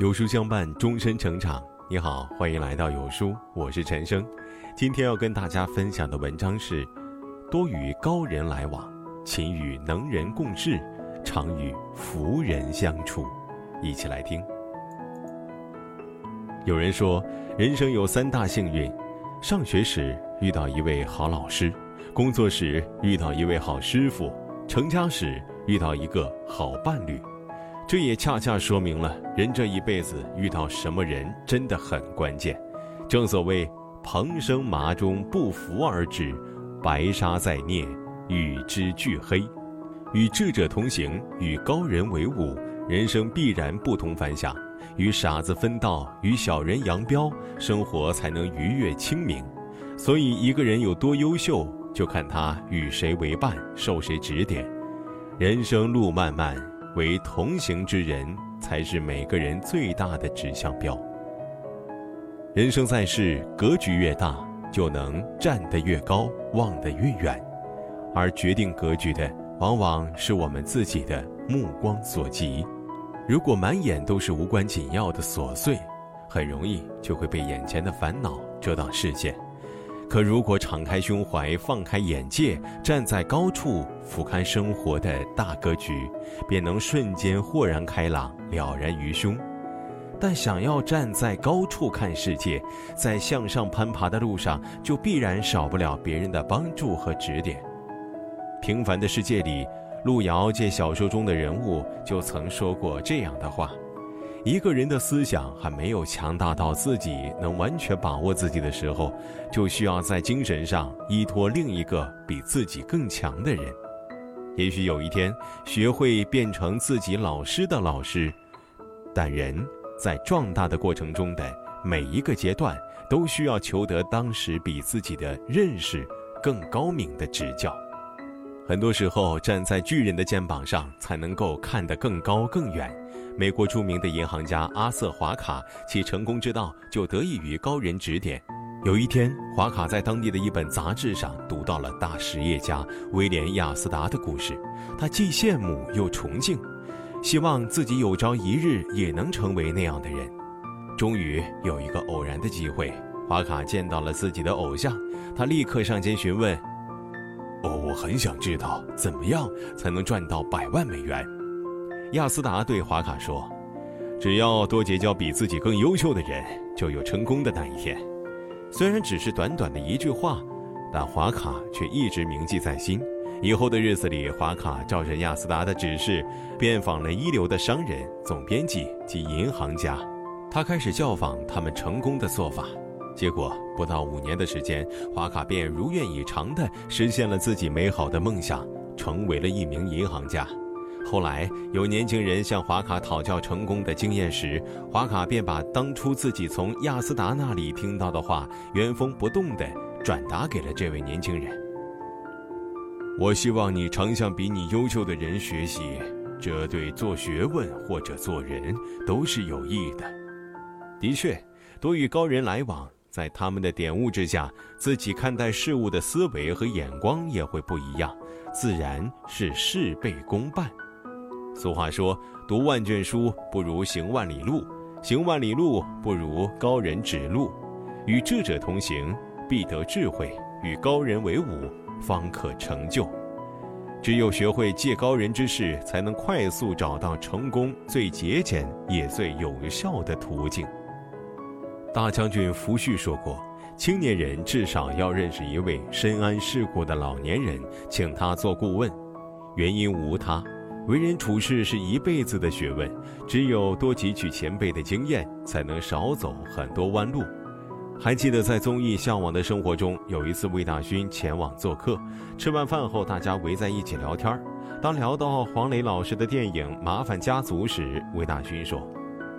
有书相伴，终身成长。你好，欢迎来到有书，我是陈生。今天要跟大家分享的文章是：多与高人来往，勤与能人共事，常与福人相处。一起来听。有人说，人生有三大幸运：上学时遇到一位好老师，工作时遇到一位好师傅，成家时遇到一个好伴侣。这也恰恰说明了人这一辈子遇到什么人真的很关键。正所谓“蓬生麻中，不服而止；白沙在涅，与之俱黑。”与智者同行，与高人为伍，人生必然不同凡响。与傻子分道，与小人扬镳，生活才能愉悦清明。所以，一个人有多优秀，就看他与谁为伴，受谁指点。人生路漫漫。为同行之人，才是每个人最大的指向标。人生在世，格局越大，就能站得越高，望得越远。而决定格局的，往往是我们自己的目光所及。如果满眼都是无关紧要的琐碎，很容易就会被眼前的烦恼遮挡视线。可如果敞开胸怀，放开眼界，站在高处俯瞰生活的大格局，便能瞬间豁然开朗，了然于胸。但想要站在高处看世界，在向上攀爬的路上，就必然少不了别人的帮助和指点。平凡的世界里，路遥借小说中的人物就曾说过这样的话。一个人的思想还没有强大到自己能完全把握自己的时候，就需要在精神上依托另一个比自己更强的人。也许有一天学会变成自己老师的老师，但人在壮大的过程中的每一个阶段，都需要求得当时比自己的认识更高明的指教。很多时候，站在巨人的肩膀上，才能够看得更高更远。美国著名的银行家阿瑟·华卡，其成功之道就得益于高人指点。有一天，华卡在当地的一本杂志上读到了大实业家威廉·亚斯达的故事，他既羡慕又崇敬，希望自己有朝一日也能成为那样的人。终于有一个偶然的机会，华卡见到了自己的偶像，他立刻上前询问：“哦，我很想知道怎么样才能赚到百万美元。”亚斯达对华卡说：“只要多结交比自己更优秀的人，就有成功的那一天。”虽然只是短短的一句话，但华卡却一直铭记在心。以后的日子里，华卡照着亚斯达的指示，遍访了一流的商人、总编辑及银行家，他开始效仿他们成功的做法。结果不到五年的时间，华卡便如愿以偿地实现了自己美好的梦想，成为了一名银行家。后来有年轻人向华卡讨教成功的经验时，华卡便把当初自己从亚斯达那里听到的话原封不动地转达给了这位年轻人。我希望你常向比你优秀的人学习，这对做学问或者做人都是有益的。的确，多与高人来往，在他们的点悟之下，自己看待事物的思维和眼光也会不一样，自然是事倍功半。俗话说：“读万卷书不如行万里路，行万里路不如高人指路。与智者同行，必得智慧；与高人为伍，方可成就。只有学会借高人之势，才能快速找到成功最节俭也最有效的途径。”大将军福煦说过：“青年人至少要认识一位深谙世故的老年人，请他做顾问，原因无他。”为人处事是一辈子的学问，只有多汲取前辈的经验，才能少走很多弯路。还记得在综艺《向往的生活》中，有一次魏大勋前往做客，吃完饭后，大家围在一起聊天当聊到黄磊老师的电影《麻烦家族》时，魏大勋说：“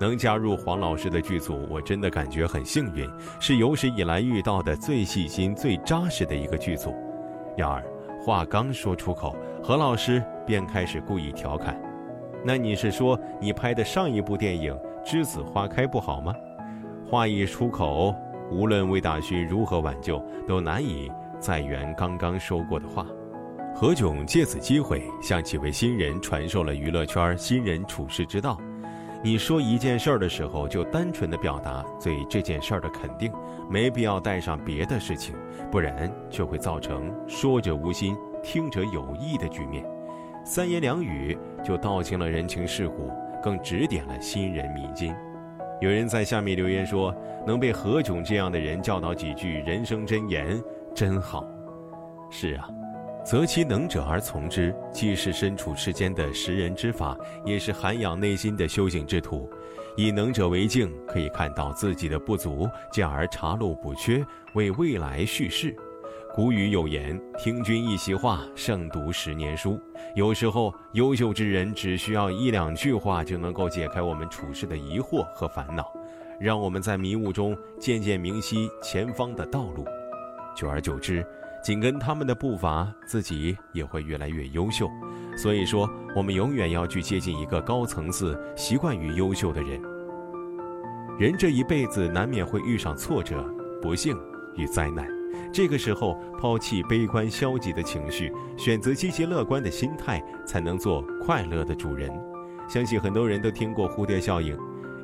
能加入黄老师的剧组，我真的感觉很幸运，是有史以来遇到的最细心、最扎实的一个剧组。”然而，话刚说出口，何老师便开始故意调侃：“那你是说你拍的上一部电影《栀子花开》不好吗？”话一出口，无论魏大勋如何挽救，都难以再圆刚刚说过的话。何炅借此机会向几位新人传授了娱乐圈新人处事之道。你说一件事儿的时候，就单纯的表达对这件事儿的肯定，没必要带上别的事情，不然就会造成说者无心，听者有意的局面。三言两语就道尽了人情世故，更指点了新人迷津。有人在下面留言说：“能被何炅这样的人教导几句人生箴言，真好。”是啊。择其能者而从之，既是身处世间的识人之法，也是涵养内心的修行之途。以能者为镜，可以看到自己的不足，进而查漏补缺，为未来蓄势。古语有言：“听君一席话，胜读十年书。”有时候，优秀之人只需要一两句话，就能够解开我们处事的疑惑和烦恼，让我们在迷雾中渐渐明晰前方的道路。久而久之，紧跟他们的步伐，自己也会越来越优秀。所以说，我们永远要去接近一个高层次、习惯于优秀的人。人这一辈子难免会遇上挫折、不幸与灾难，这个时候抛弃悲观消极的情绪，选择积极乐观的心态，才能做快乐的主人。相信很多人都听过蝴蝶效应，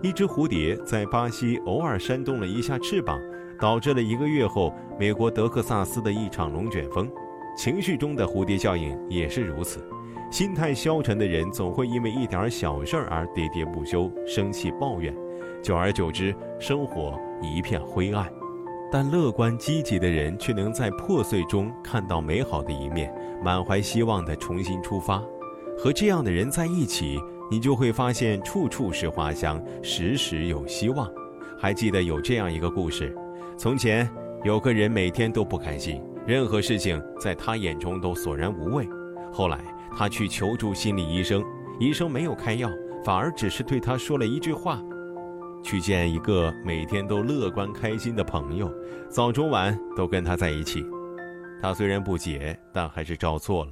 一只蝴蝶在巴西偶尔扇动了一下翅膀。导致了一个月后美国德克萨斯的一场龙卷风，情绪中的蝴蝶效应也是如此。心态消沉的人总会因为一点小事而喋喋不休、生气抱怨，久而久之，生活一片灰暗。但乐观积极的人却能在破碎中看到美好的一面，满怀希望地重新出发。和这样的人在一起，你就会发现处处是花香，时时有希望。还记得有这样一个故事。从前有个人每天都不开心，任何事情在他眼中都索然无味。后来他去求助心理医生，医生没有开药，反而只是对他说了一句话：“去见一个每天都乐观开心的朋友，早中晚都跟他在一起。”他虽然不解，但还是照做了。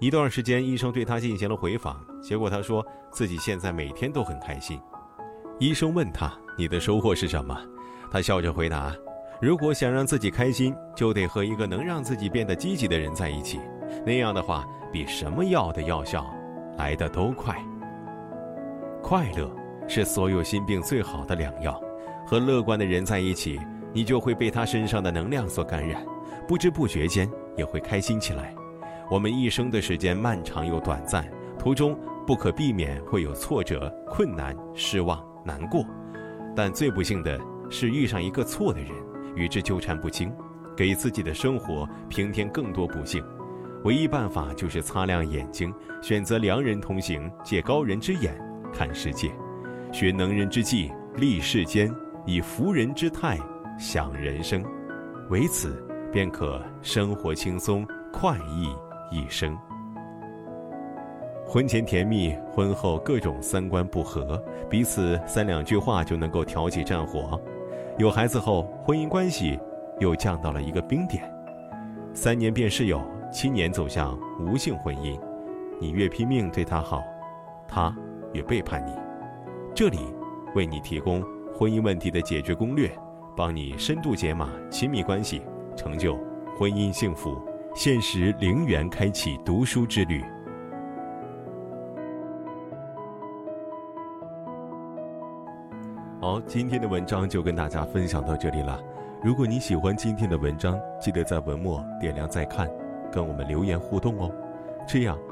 一段时间，医生对他进行了回访，结果他说自己现在每天都很开心。医生问他：“你的收获是什么？”他笑着回答。如果想让自己开心，就得和一个能让自己变得积极的人在一起，那样的话，比什么药的药效来的都快。快乐是所有心病最好的良药，和乐观的人在一起，你就会被他身上的能量所感染，不知不觉间也会开心起来。我们一生的时间漫长又短暂，途中不可避免会有挫折、困难、失望、难过，但最不幸的是遇上一个错的人。与之纠缠不清，给自己的生活平添更多不幸。唯一办法就是擦亮眼睛，选择良人同行，借高人之眼看世界，学能人之际立世间，以服人之态享人生。唯此，便可生活轻松快意一生。婚前甜蜜，婚后各种三观不合，彼此三两句话就能够挑起战火。有孩子后，婚姻关系又降到了一个冰点，三年变室友，七年走向无性婚姻。你越拼命对他好，他越背叛你。这里为你提供婚姻问题的解决攻略，帮你深度解码亲密关系，成就婚姻幸福。限时零元开启读书之旅。好，今天的文章就跟大家分享到这里了。如果你喜欢今天的文章，记得在文末点亮再看，跟我们留言互动哦。这样